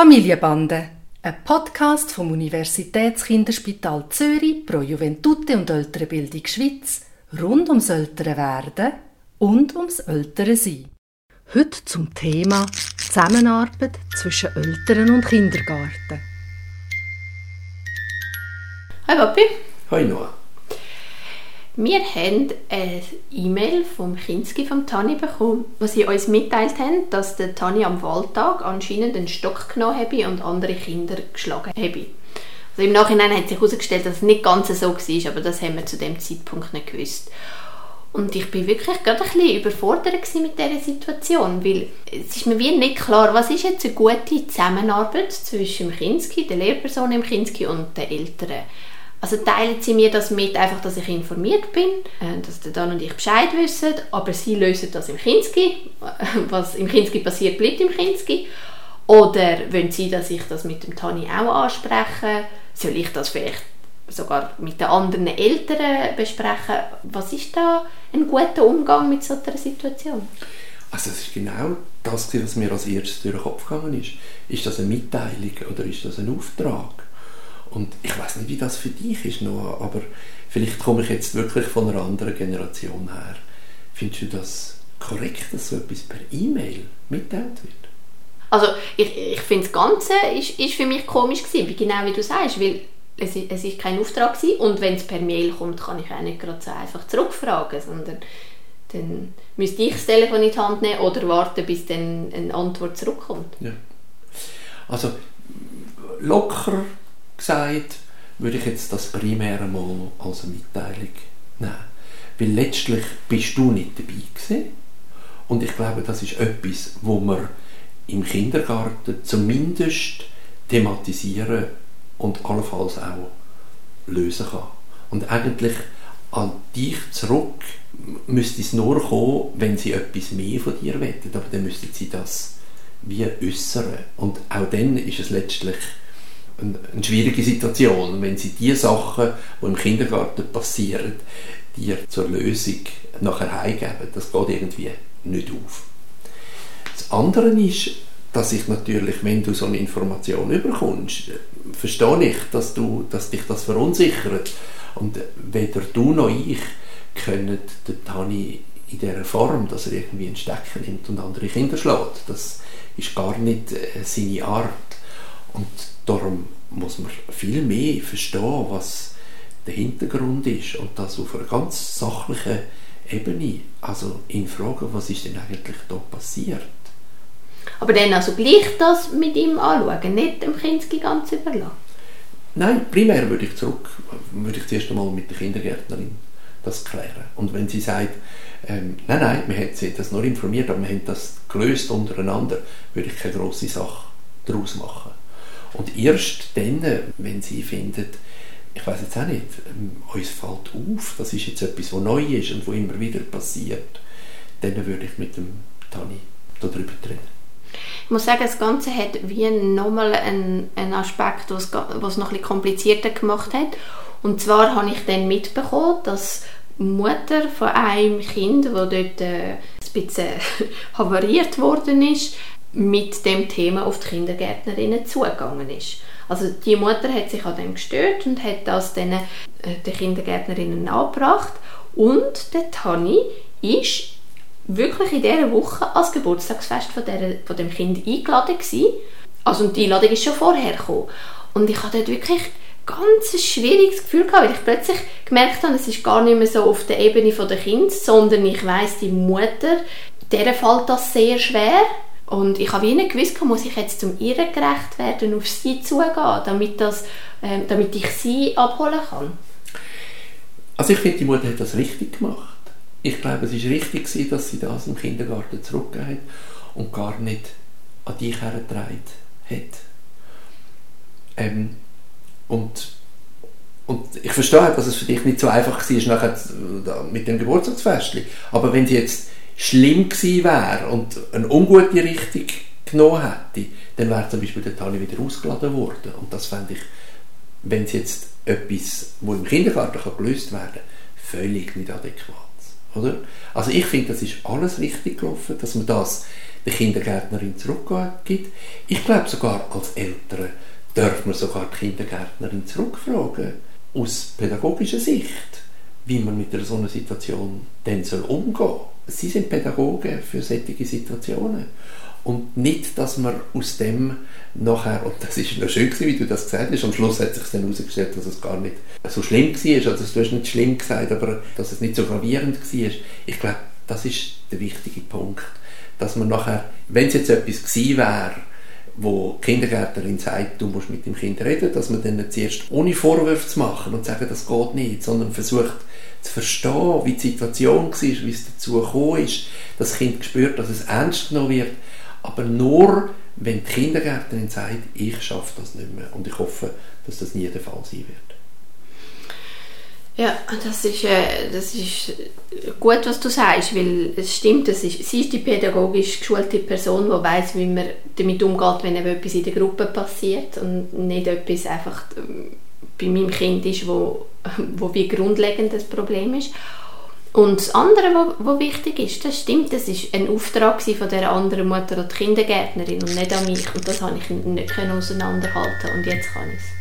Familienbande, ein Podcast vom Universitätskinderspital Zürich pro Juventute und Ältere Bildung Schweiz rund ums ältere Werden und ums ältere Sein. Heute zum Thema Zusammenarbeit zwischen Eltern und Kindergarten. Hi Papi. Hi Noah. Wir haben eine E-Mail vom Kinski vom Tani bekommen, wo sie uns mitteilt haben, dass der Tani am Wahltag anscheinend einen Stock genommen habe und andere Kinder geschlagen habe. Also Im Nachhinein hat sich herausgestellt, dass es nicht ganz so war, aber das haben wir zu dem Zeitpunkt nicht gewusst. Und ich bin wirklich gerade ein bisschen überfordert mit dieser Situation, weil es ist mir wie nicht klar, was ist jetzt eine gute Zusammenarbeit zwischen dem Kinski, der Lehrperson im Kinski und den Eltern. Also teilen sie mir das mit, einfach, dass ich informiert bin, äh, dass der Dan und ich Bescheid wissen, aber sie lösen das im Kinski. Was im Kinski passiert, bleibt im Kinski. Oder wollen sie, dass ich das mit dem Tani auch anspreche? Soll ich das vielleicht sogar mit den anderen Eltern besprechen? Was ist da ein guter Umgang mit solcher Situation? Also es ist genau das, was mir als erstes durch den Kopf gegangen ist. Ist das eine Mitteilung oder ist das ein Auftrag? Und ich weiß nicht, wie das für dich ist, Noah, aber vielleicht komme ich jetzt wirklich von einer anderen Generation her. Findest du das korrekt, dass so etwas per E-Mail mitteilt wird? Also ich, ich finde das Ganze ist, ist für mich komisch gewesen, genau wie du sagst, weil es, es ist kein Auftrag gewesen und wenn es per Mail kommt, kann ich auch nicht gerade so einfach zurückfragen, sondern dann müsste ich das Telefon in die Hand nehmen oder warten, bis dann eine Antwort zurückkommt. Ja. Also locker gesagt, würde ich jetzt das primär mal als eine Mitteilung nehmen. Weil letztlich bist du nicht dabei gewesen. Und ich glaube, das ist etwas, wo man im Kindergarten zumindest thematisieren und allenfalls auch lösen kann. Und eigentlich an dich zurück müsste es nur kommen, wenn sie etwas mehr von dir wettet, aber dann müssten sie das wie äußern. Und auch dann ist es letztlich eine schwierige Situation, wenn sie die Sachen, die im Kindergarten passieren, dir zur Lösung nachher heimgeben. Das geht irgendwie nicht auf. Das andere ist, dass ich natürlich, wenn du so eine Information überkommst, verstehe ich, dass, du, dass dich das verunsichert. Und weder du noch ich können den Tani in dieser Form, dass er irgendwie einen Stecker nimmt und andere Kinder schlägt. Das ist gar nicht äh, seine Art. Und darum muss man viel mehr verstehen, was der Hintergrund ist und das auf einer ganz sachlichen Ebene. Also in Frage, was ist denn eigentlich da passiert? Aber dann also gleich das mit ihm anschauen, nicht dem Kind ganz überlassen? Nein, primär würde ich zurück, würde ich zuerst einmal mit der Kindergärtnerin das klären. Und wenn sie sagt, ähm, nein, nein, wir haben sie das nur informiert, aber wir haben das gelöst untereinander, würde ich keine grosse Sache daraus machen. Und erst dann, wenn sie findet, ich weiß jetzt auch nicht, ähm, uns fällt auf, das ist jetzt etwas, was neu ist und wo immer wieder passiert, dann würde ich mit dem Tani darüber reden. Ich muss sagen, das Ganze hat wie nochmal einen, einen Aspekt, was es noch etwas komplizierter gemacht hat. Und zwar habe ich dann mitbekommen, dass die Mutter von einem Kind, das dort äh, ein bisschen havariert worden ist, mit dem Thema auf die Kindergärtnerinnen zugegangen ist. Also die Mutter hat sich an dem gestört und hat das den, äh, den Kindergärtnerinnen angebracht und der Tani ist wirklich in dieser Woche als Geburtstagsfest von, der, von dem Kind eingeladen gewesen. Also die Einladung ist schon vorher gekommen. Und ich hatte dort wirklich ganz ein schwieriges Gefühl gehabt, weil ich plötzlich gemerkt habe, es ist gar nicht mehr so auf der Ebene der Kind, sondern ich weiß die Mutter, der fällt das sehr schwer und ich habe wie nicht gewusst, muss ich jetzt zum ihr gerecht werden, auf sie zugehen, damit, das, äh, damit ich sie abholen kann? Also ich finde, die Mutter hat das richtig gemacht. Ich glaube, es war richtig, dass sie das im Kindergarten zurückgeht und gar nicht an dich hergetragen hat. Ähm, und, und ich verstehe, dass es für dich nicht so einfach war nachher mit dem Geburtstagsfest. Aber wenn sie jetzt schlimm gewesen wäre und eine ungute Richtung genommen hätte, dann wäre zum Beispiel der Tani wieder ausgeladen worden. Und das fände ich, wenn es jetzt etwas, wo im Kindergarten kann gelöst werden kann, völlig nicht adäquat. Oder? Also ich finde, das ist alles richtig gelaufen, dass man das der Kindergärtnerin zurückgibt. Ich glaube sogar als Eltern darf man sogar die Kindergärtnerin zurückfragen, aus pädagogischer Sicht, wie man mit so einer Situation dann soll umgehen. Sie sind Pädagogen für solche Situationen. Und nicht, dass man aus dem nachher, und das ist noch schön wie du das gesagt hast, am Schluss hat sich dann herausgestellt, dass es gar nicht so schlimm war, also du hast nicht schlimm gesagt, aber dass es nicht so gravierend war. Ich glaube, das ist der wichtige Punkt, dass man nachher, wenn es jetzt etwas gewesen wäre, wo die Kindergärtnerin sagt, du musst mit dem Kind reden, dass man dann zuerst ohne Vorwürfe zu machen und sagen, das geht nicht, sondern versucht zu verstehen, wie die Situation war, wie es dazu gekommen ist, das Kind spürt, dass es ernst genommen wird, aber nur, wenn die Kindergärtnerin sagt, ich schaffe das nicht mehr und ich hoffe, dass das nie der Fall sein wird. Ja, das ist, äh, das ist gut, was du sagst, weil es stimmt, das ist, sie ist die pädagogisch geschulte Person, die weiß, wie man damit umgeht, wenn etwas in der Gruppe passiert und nicht etwas einfach ähm, bei meinem Kind ist, wo, wo wie grundlegend das Problem ist. Und das andere, was wichtig ist, das stimmt, das ist ein Auftrag von der anderen Mutter oder Kindergärtnerin und nicht an mich. Und das habe ich nicht auseinanderhalten und jetzt kann ich es.